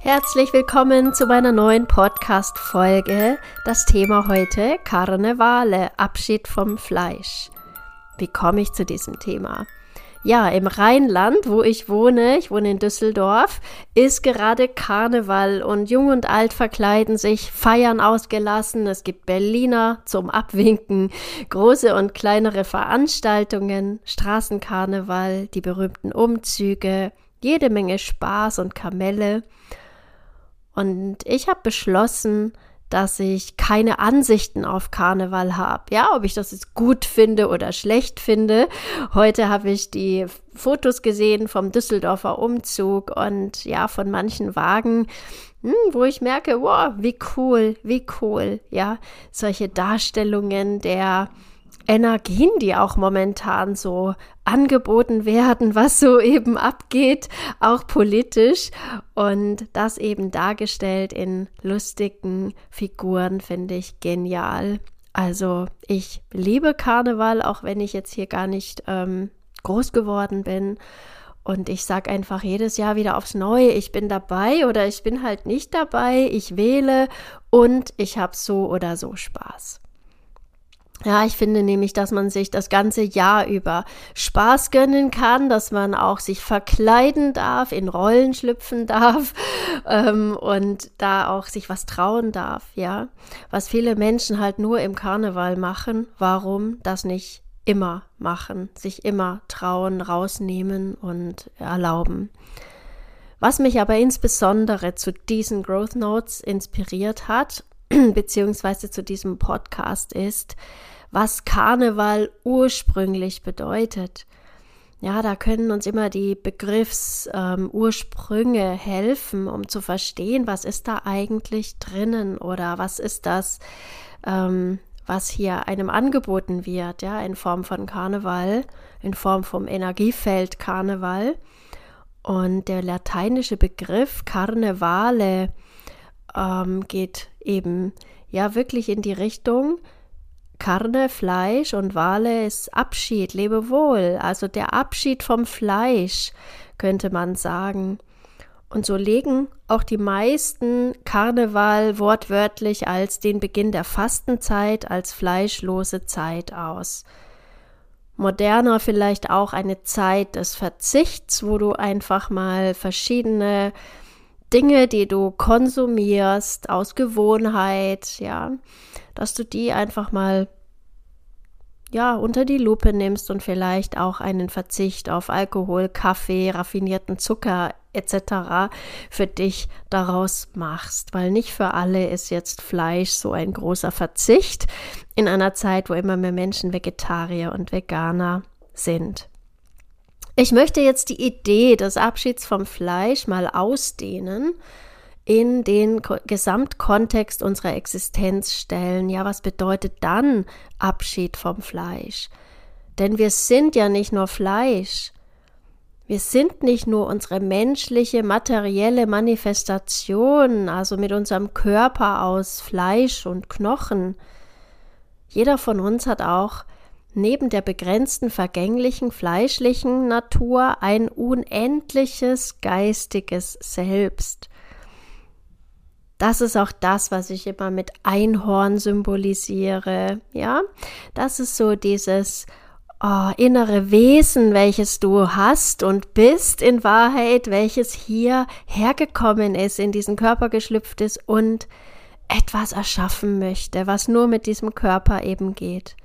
Herzlich willkommen zu meiner neuen Podcast-Folge. Das Thema heute Karnevale, Abschied vom Fleisch. Wie komme ich zu diesem Thema? Ja, im Rheinland, wo ich wohne, ich wohne in Düsseldorf, ist gerade Karneval und Jung und Alt verkleiden sich, feiern ausgelassen. Es gibt Berliner zum Abwinken, große und kleinere Veranstaltungen, Straßenkarneval, die berühmten Umzüge, jede Menge Spaß und Kamelle. Und ich habe beschlossen, dass ich keine Ansichten auf Karneval habe. Ja, ob ich das jetzt gut finde oder schlecht finde. Heute habe ich die Fotos gesehen vom Düsseldorfer Umzug und ja, von manchen Wagen, hm, wo ich merke, wow, wie cool, wie cool. Ja, solche Darstellungen der Energien, die auch momentan so angeboten werden, was so eben abgeht, auch politisch. Und das eben dargestellt in lustigen Figuren, finde ich genial. Also ich liebe Karneval, auch wenn ich jetzt hier gar nicht ähm, groß geworden bin. Und ich sage einfach jedes Jahr wieder aufs Neue, ich bin dabei oder ich bin halt nicht dabei, ich wähle und ich habe so oder so Spaß. Ja, ich finde nämlich, dass man sich das ganze Jahr über Spaß gönnen kann, dass man auch sich verkleiden darf, in Rollen schlüpfen darf ähm, und da auch sich was trauen darf, ja. Was viele Menschen halt nur im Karneval machen, warum das nicht immer machen, sich immer trauen, rausnehmen und erlauben. Was mich aber insbesondere zu diesen Growth Notes inspiriert hat, beziehungsweise zu diesem Podcast ist, was Karneval ursprünglich bedeutet. Ja, da können uns immer die Begriffsursprünge ähm, helfen, um zu verstehen, was ist da eigentlich drinnen oder was ist das, ähm, was hier einem angeboten wird, ja, in Form von Karneval, in Form vom Energiefeld Karneval. Und der lateinische Begriff Carnevale ähm, geht eben ja wirklich in die Richtung, Karne, Fleisch und Wale ist Abschied, Lebewohl, also der Abschied vom Fleisch, könnte man sagen. Und so legen auch die meisten Karneval wortwörtlich als den Beginn der Fastenzeit, als fleischlose Zeit aus. Moderner vielleicht auch eine Zeit des Verzichts, wo du einfach mal verschiedene Dinge, die du konsumierst aus Gewohnheit, ja, dass du die einfach mal ja, unter die Lupe nimmst und vielleicht auch einen Verzicht auf Alkohol, Kaffee, raffinierten Zucker etc. für dich daraus machst, weil nicht für alle ist jetzt Fleisch so ein großer Verzicht in einer Zeit, wo immer mehr Menschen Vegetarier und Veganer sind. Ich möchte jetzt die Idee des Abschieds vom Fleisch mal ausdehnen in den Gesamtkontext unserer Existenz stellen. Ja, was bedeutet dann Abschied vom Fleisch? Denn wir sind ja nicht nur Fleisch. Wir sind nicht nur unsere menschliche, materielle Manifestation, also mit unserem Körper aus Fleisch und Knochen. Jeder von uns hat auch neben der begrenzten vergänglichen fleischlichen Natur ein unendliches geistiges Selbst. Das ist auch das, was ich immer mit Einhorn symbolisiere. Ja, das ist so dieses oh, innere Wesen, welches du hast und bist in Wahrheit, welches hier hergekommen ist, in diesen Körper geschlüpft ist und etwas erschaffen möchte, was nur mit diesem Körper eben geht.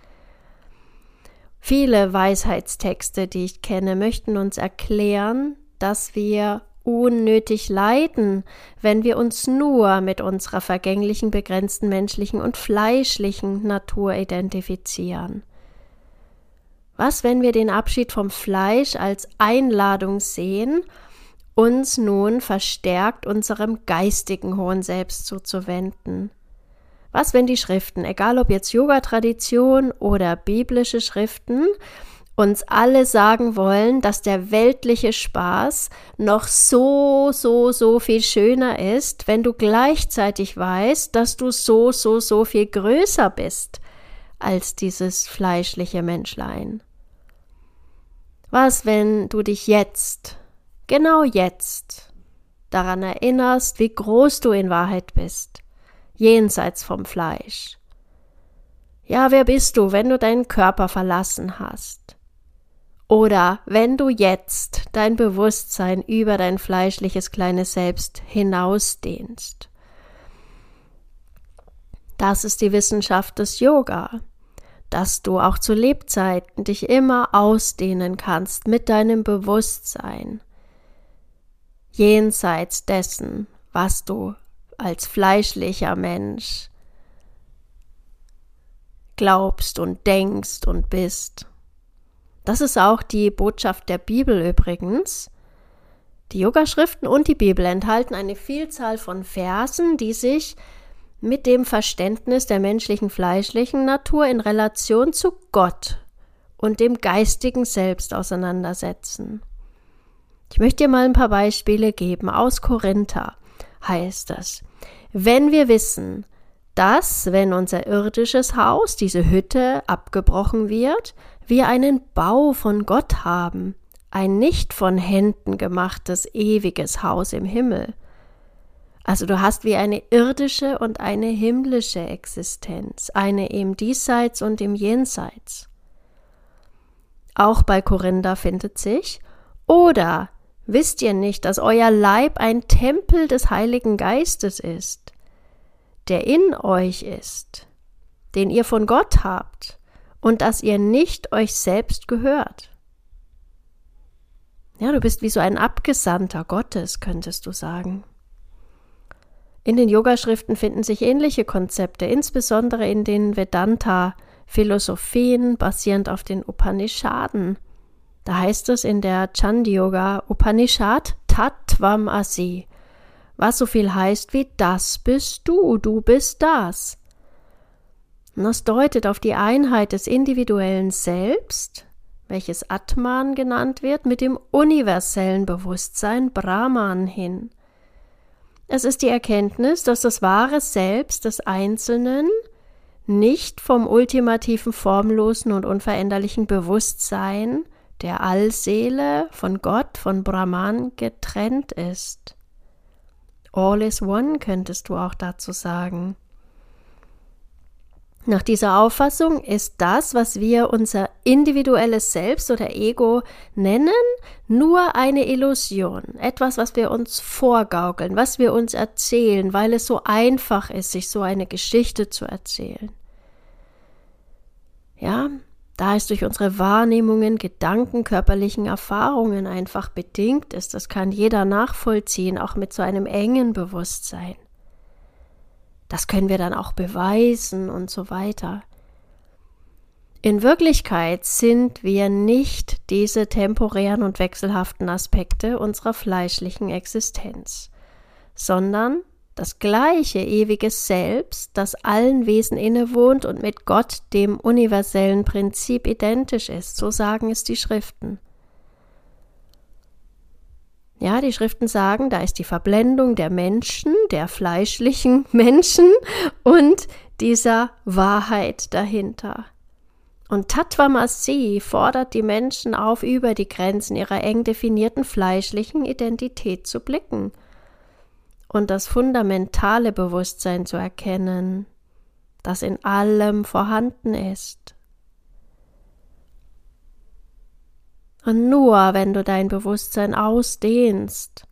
Viele Weisheitstexte, die ich kenne, möchten uns erklären, dass wir unnötig leiden, wenn wir uns nur mit unserer vergänglichen, begrenzten menschlichen und fleischlichen Natur identifizieren. Was, wenn wir den Abschied vom Fleisch als Einladung sehen, uns nun verstärkt unserem geistigen hohen Selbst zuzuwenden? Was, wenn die Schriften, egal ob jetzt Yoga-Tradition oder biblische Schriften, uns alle sagen wollen, dass der weltliche Spaß noch so, so, so viel schöner ist, wenn du gleichzeitig weißt, dass du so, so, so viel größer bist als dieses fleischliche Menschlein. Was, wenn du dich jetzt, genau jetzt, daran erinnerst, wie groß du in Wahrheit bist, jenseits vom Fleisch. Ja, wer bist du, wenn du deinen Körper verlassen hast? Oder wenn du jetzt dein Bewusstsein über dein fleischliches kleines Selbst hinausdehnst. Das ist die Wissenschaft des Yoga, dass du auch zu Lebzeiten dich immer ausdehnen kannst mit deinem Bewusstsein, jenseits dessen, was du als fleischlicher Mensch glaubst und denkst und bist. Das ist auch die Botschaft der Bibel übrigens. Die Yogaschriften und die Bibel enthalten eine Vielzahl von Versen, die sich mit dem Verständnis der menschlichen fleischlichen Natur in Relation zu Gott und dem geistigen Selbst auseinandersetzen. Ich möchte dir mal ein paar Beispiele geben. Aus Korinther heißt es, wenn wir wissen, dass, wenn unser irdisches Haus, diese Hütte, abgebrochen wird, wir einen Bau von Gott haben, ein nicht von Händen gemachtes ewiges Haus im Himmel. Also du hast wie eine irdische und eine himmlische Existenz, eine im Diesseits und im Jenseits. Auch bei Korinther findet sich, oder wisst ihr nicht, dass euer Leib ein Tempel des Heiligen Geistes ist, der in euch ist, den ihr von Gott habt, und dass ihr nicht euch selbst gehört. Ja, du bist wie so ein Abgesandter Gottes, könntest du sagen. In den Yogaschriften finden sich ähnliche Konzepte, insbesondere in den Vedanta-Philosophien basierend auf den Upanishaden. Da heißt es in der Chandyoga Upanishad Tattvam Asi, was so viel heißt wie das bist du, du bist das. Und das deutet auf die Einheit des individuellen Selbst, welches Atman genannt wird, mit dem universellen Bewusstsein Brahman hin. Es ist die Erkenntnis, dass das wahre Selbst des Einzelnen nicht vom ultimativen, formlosen und unveränderlichen Bewusstsein der Allseele von Gott, von Brahman getrennt ist. All is one könntest du auch dazu sagen. Nach dieser Auffassung ist das, was wir unser individuelles Selbst oder Ego nennen, nur eine Illusion, etwas, was wir uns vorgaukeln, was wir uns erzählen, weil es so einfach ist, sich so eine Geschichte zu erzählen. Ja, da es durch unsere Wahrnehmungen, Gedanken, körperlichen Erfahrungen einfach bedingt ist, das kann jeder nachvollziehen, auch mit so einem engen Bewusstsein. Das können wir dann auch beweisen und so weiter. In Wirklichkeit sind wir nicht diese temporären und wechselhaften Aspekte unserer fleischlichen Existenz, sondern das gleiche ewige Selbst, das allen Wesen innewohnt und mit Gott, dem universellen Prinzip, identisch ist, so sagen es die Schriften. Ja, die Schriften sagen, da ist die Verblendung der Menschen, der fleischlichen Menschen und dieser Wahrheit dahinter. Und Tatvamasi fordert die Menschen auf, über die Grenzen ihrer eng definierten fleischlichen Identität zu blicken und das fundamentale Bewusstsein zu erkennen, das in allem vorhanden ist. Und nur wenn du dein Bewusstsein ausdehnst,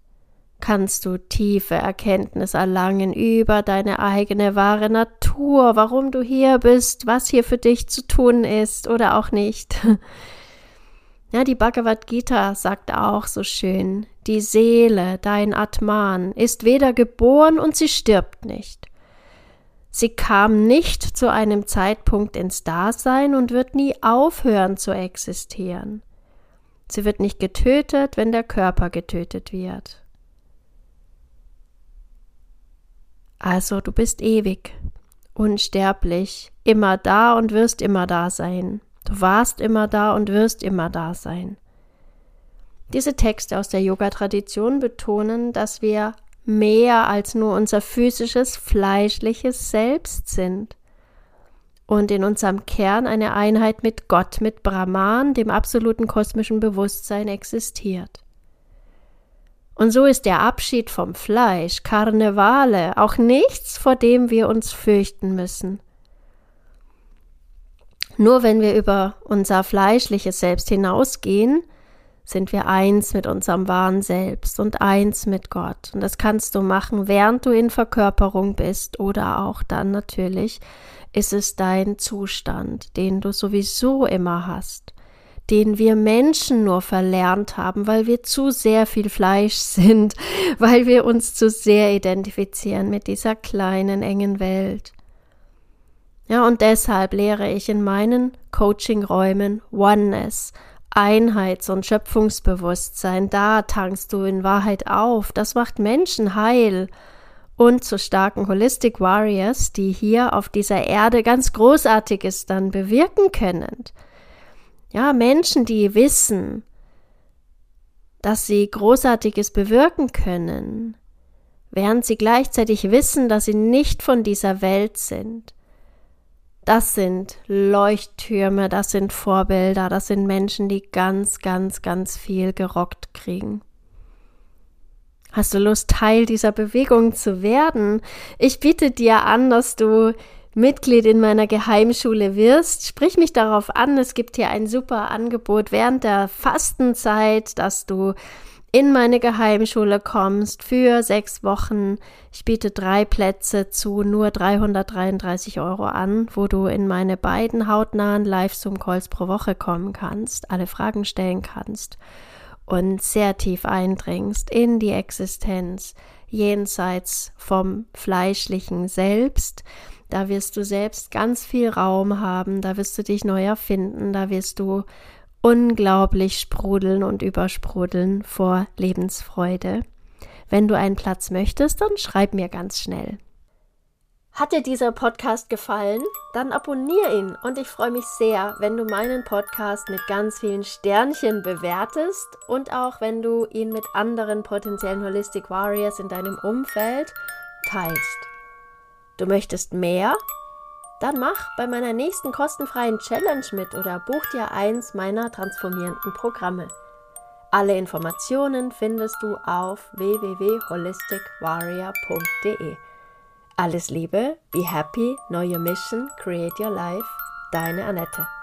kannst du tiefe Erkenntnis erlangen über deine eigene wahre Natur, warum du hier bist, was hier für dich zu tun ist oder auch nicht. Ja, die Bhagavad Gita sagt auch so schön, die Seele, dein Atman, ist weder geboren und sie stirbt nicht. Sie kam nicht zu einem Zeitpunkt ins Dasein und wird nie aufhören zu existieren. Sie wird nicht getötet, wenn der Körper getötet wird. Also du bist ewig, unsterblich, immer da und wirst immer da sein. Du warst immer da und wirst immer da sein. Diese Texte aus der Yoga-Tradition betonen, dass wir mehr als nur unser physisches, fleischliches Selbst sind und in unserem Kern eine Einheit mit Gott, mit Brahman, dem absoluten kosmischen Bewusstsein, existiert. Und so ist der Abschied vom Fleisch, Karnevale, auch nichts, vor dem wir uns fürchten müssen. Nur wenn wir über unser fleischliches Selbst hinausgehen, sind wir eins mit unserem wahren Selbst und eins mit Gott. Und das kannst du machen, während du in Verkörperung bist oder auch dann natürlich ist es dein Zustand, den du sowieso immer hast den wir Menschen nur verlernt haben, weil wir zu sehr viel Fleisch sind, weil wir uns zu sehr identifizieren mit dieser kleinen, engen Welt. Ja, und deshalb lehre ich in meinen Coaching-Räumen Oneness, Einheits- und Schöpfungsbewusstsein. Da tankst du in Wahrheit auf. Das macht Menschen heil und zu starken Holistic Warriors, die hier auf dieser Erde ganz Großartiges dann bewirken können. Ja, Menschen, die wissen, dass sie Großartiges bewirken können, während sie gleichzeitig wissen, dass sie nicht von dieser Welt sind. Das sind Leuchttürme, das sind Vorbilder, das sind Menschen, die ganz, ganz, ganz viel gerockt kriegen. Hast du Lust, Teil dieser Bewegung zu werden? Ich biete dir an, dass du Mitglied in meiner Geheimschule wirst, sprich mich darauf an. Es gibt hier ein super Angebot während der Fastenzeit, dass du in meine Geheimschule kommst für sechs Wochen. Ich biete drei Plätze zu nur 333 Euro an, wo du in meine beiden hautnahen Live-Zoom-Calls pro Woche kommen kannst, alle Fragen stellen kannst und sehr tief eindringst in die Existenz jenseits vom fleischlichen Selbst da wirst du selbst ganz viel Raum haben, da wirst du dich neu erfinden, da wirst du unglaublich sprudeln und übersprudeln vor Lebensfreude. Wenn du einen Platz möchtest, dann schreib mir ganz schnell. Hat dir dieser Podcast gefallen? Dann abonniere ihn und ich freue mich sehr, wenn du meinen Podcast mit ganz vielen Sternchen bewertest und auch wenn du ihn mit anderen potenziellen Holistic Warriors in deinem Umfeld teilst. Du möchtest mehr? Dann mach bei meiner nächsten kostenfreien Challenge mit oder buch dir eins meiner transformierenden Programme. Alle Informationen findest du auf www.holisticwarrior.de. Alles Liebe, be happy, know your mission, create your life. Deine Annette.